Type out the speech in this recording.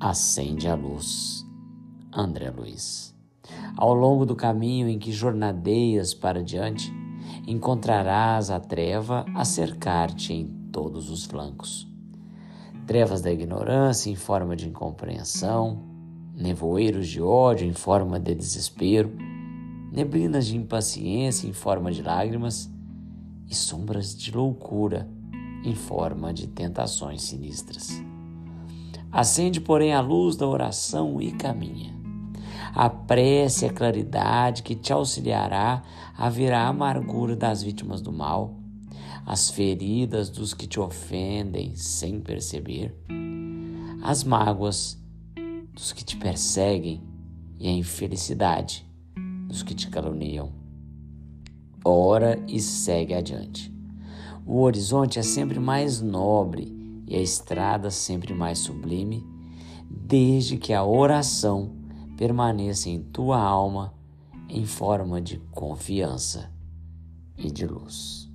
acende a luz. André Luiz. Ao longo do caminho em que jornadeias para diante, encontrarás a treva a cercar-te em todos os flancos. Trevas da ignorância em forma de incompreensão, nevoeiros de ódio em forma de desespero, neblinas de impaciência em forma de lágrimas e sombras de loucura em forma de tentações sinistras. Acende, porém, a luz da oração e caminha. A prece a claridade que te auxiliará a ver a amargura das vítimas do mal, as feridas dos que te ofendem sem perceber, as mágoas dos que te perseguem e a infelicidade dos que te caluniam. Ora e segue adiante. O horizonte é sempre mais nobre e a estrada sempre mais sublime, desde que a oração permaneça em tua alma em forma de confiança e de luz.